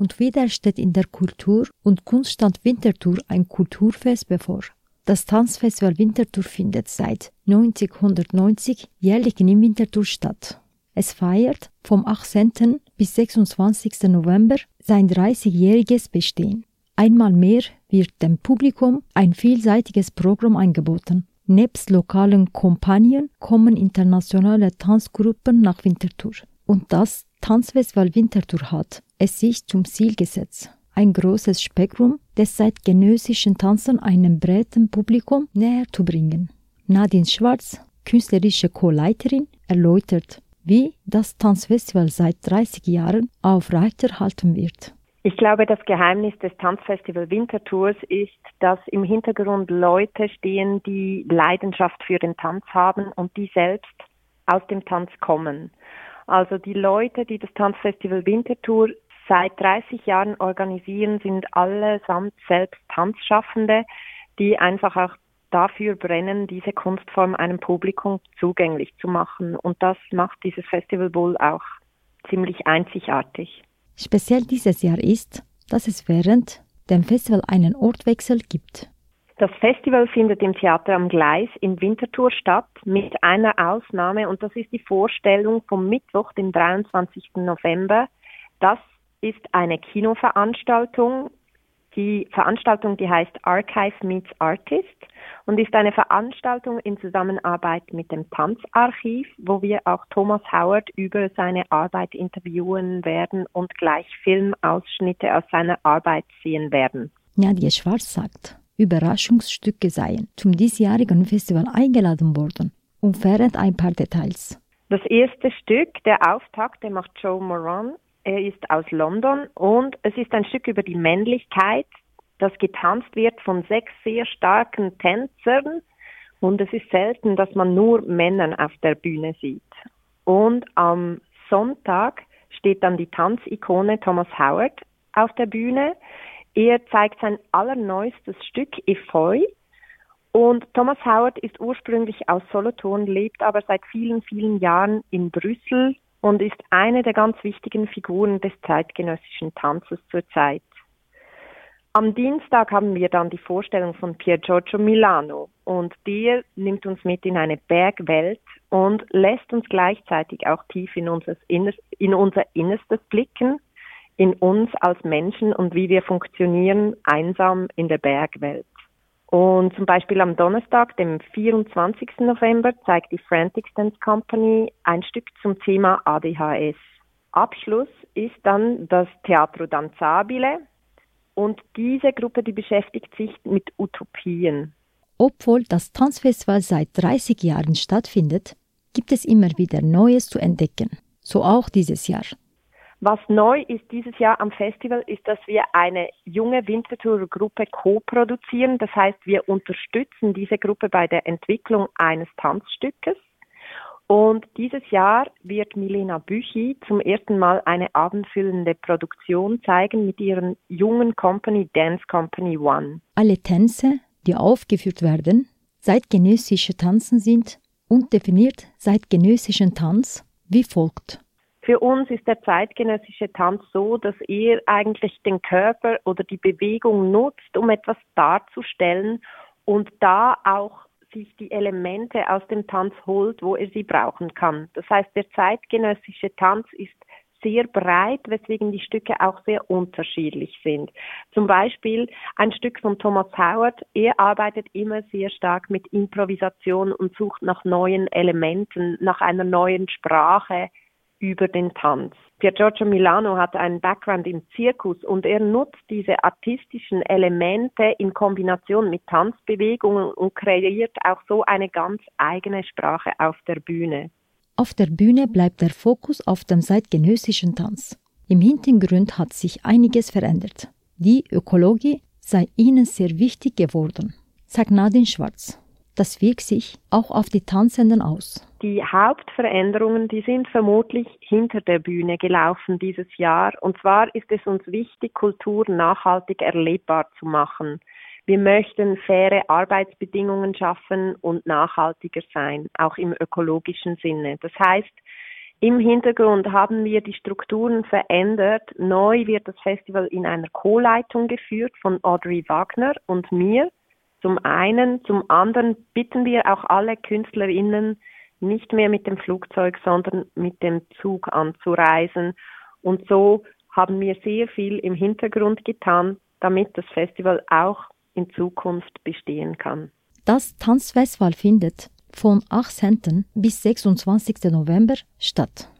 Und wieder steht in der Kultur- und Kunststand Winterthur ein Kulturfest bevor. Das Tanzfestival Winterthur findet seit 1990 jährlich in Winterthur statt. Es feiert vom 18. bis 26. November sein 30-jähriges Bestehen. Einmal mehr wird dem Publikum ein vielseitiges Programm angeboten. Nebst lokalen Kompanien kommen internationale Tanzgruppen nach Winterthur. Und das Tanzfestival Winterthur hat es sich zum Ziel gesetzt, ein großes Spektrum des zeitgenössischen Tanzen einem breiten Publikum näher zu bringen. Nadine Schwarz, künstlerische Co-Leiterin, erläutert, wie das Tanzfestival seit 30 Jahren aufrechterhalten wird. Ich glaube, das Geheimnis des Tanzfestival Wintertours ist, dass im Hintergrund Leute stehen, die Leidenschaft für den Tanz haben und die selbst aus dem Tanz kommen. Also die Leute, die das Tanzfestival Wintertour seit 30 Jahren organisieren, sind allesamt selbst Tanzschaffende, die einfach auch dafür brennen, diese Kunstform einem Publikum zugänglich zu machen. Und das macht dieses Festival wohl auch ziemlich einzigartig. Speziell dieses Jahr ist, dass es während dem Festival einen Ortwechsel gibt. Das Festival findet im Theater am Gleis in Winterthur statt, mit einer Ausnahme, und das ist die Vorstellung vom Mittwoch, dem 23. November. Das ist eine Kinoveranstaltung. Die Veranstaltung, die heißt Archive Meets Artist und ist eine Veranstaltung in Zusammenarbeit mit dem Tanzarchiv, wo wir auch Thomas Howard über seine Arbeit interviewen werden und gleich Filmausschnitte aus seiner Arbeit sehen werden. Nadja Schwarz sagt, Überraschungsstücke seien zum diesjährigen Festival eingeladen worden und verrät ein paar Details. Das erste Stück, der Auftakt, der macht Joe Moran. Er ist aus London und es ist ein Stück über die Männlichkeit, das getanzt wird von sechs sehr starken Tänzern und es ist selten, dass man nur Männer auf der Bühne sieht. Und am Sonntag steht dann die Tanzikone Thomas Howard auf der Bühne. Er zeigt sein allerneuestes Stück Efeu. Und Thomas Howard ist ursprünglich aus Solothurn, lebt aber seit vielen, vielen Jahren in Brüssel und ist eine der ganz wichtigen Figuren des zeitgenössischen Tanzes zurzeit. Am Dienstag haben wir dann die Vorstellung von Pier Giorgio Milano und der nimmt uns mit in eine Bergwelt und lässt uns gleichzeitig auch tief in, unser Innerstes blicken, in uns als Menschen und wie wir funktionieren einsam in der Bergwelt. Und zum Beispiel am Donnerstag, dem 24. November, zeigt die Frantic Dance Company ein Stück zum Thema ADHS. Abschluss ist dann das Teatro Danzabile, und diese Gruppe, die beschäftigt sich mit Utopien. Obwohl das Tanzfestival seit 30 Jahren stattfindet, gibt es immer wieder Neues zu entdecken. So auch dieses Jahr. Was neu ist dieses Jahr am Festival, ist, dass wir eine junge Winterthur-Gruppe co-produzieren. Das heißt, wir unterstützen diese Gruppe bei der Entwicklung eines Tanzstückes. Und dieses Jahr wird Milena Büchi zum ersten Mal eine abendfüllende Produktion zeigen mit ihren jungen Company Dance Company One. Alle Tänze, die aufgeführt werden, zeitgenössische Tanzen sind und definiert zeitgenössischen Tanz wie folgt. Für uns ist der zeitgenössische Tanz so, dass er eigentlich den Körper oder die Bewegung nutzt, um etwas darzustellen und da auch sich die Elemente aus dem Tanz holt, wo er sie brauchen kann. Das heißt, der zeitgenössische Tanz ist sehr breit, weswegen die Stücke auch sehr unterschiedlich sind. Zum Beispiel ein Stück von Thomas Howard, er arbeitet immer sehr stark mit Improvisation und sucht nach neuen Elementen, nach einer neuen Sprache, über den Tanz. Pier Giorgio Milano hat einen Background im Zirkus und er nutzt diese artistischen Elemente in Kombination mit Tanzbewegungen und kreiert auch so eine ganz eigene Sprache auf der Bühne. Auf der Bühne bleibt der Fokus auf dem zeitgenössischen Tanz. Im Hintergrund hat sich einiges verändert. Die Ökologie sei ihnen sehr wichtig geworden, sagt Nadine Schwarz. Das wirkt sich auch auf die Tanzenden aus. Die Hauptveränderungen, die sind vermutlich hinter der Bühne gelaufen dieses Jahr. Und zwar ist es uns wichtig, Kultur nachhaltig erlebbar zu machen. Wir möchten faire Arbeitsbedingungen schaffen und nachhaltiger sein, auch im ökologischen Sinne. Das heißt, Im Hintergrund haben wir die Strukturen verändert. Neu wird das Festival in einer Co-Leitung geführt von Audrey Wagner und mir. Zum einen, zum anderen bitten wir auch alle Künstlerinnen, nicht mehr mit dem Flugzeug, sondern mit dem Zug anzureisen. Und so haben wir sehr viel im Hintergrund getan, damit das Festival auch in Zukunft bestehen kann. Das Tanzfestival findet von 18. bis 26. November statt.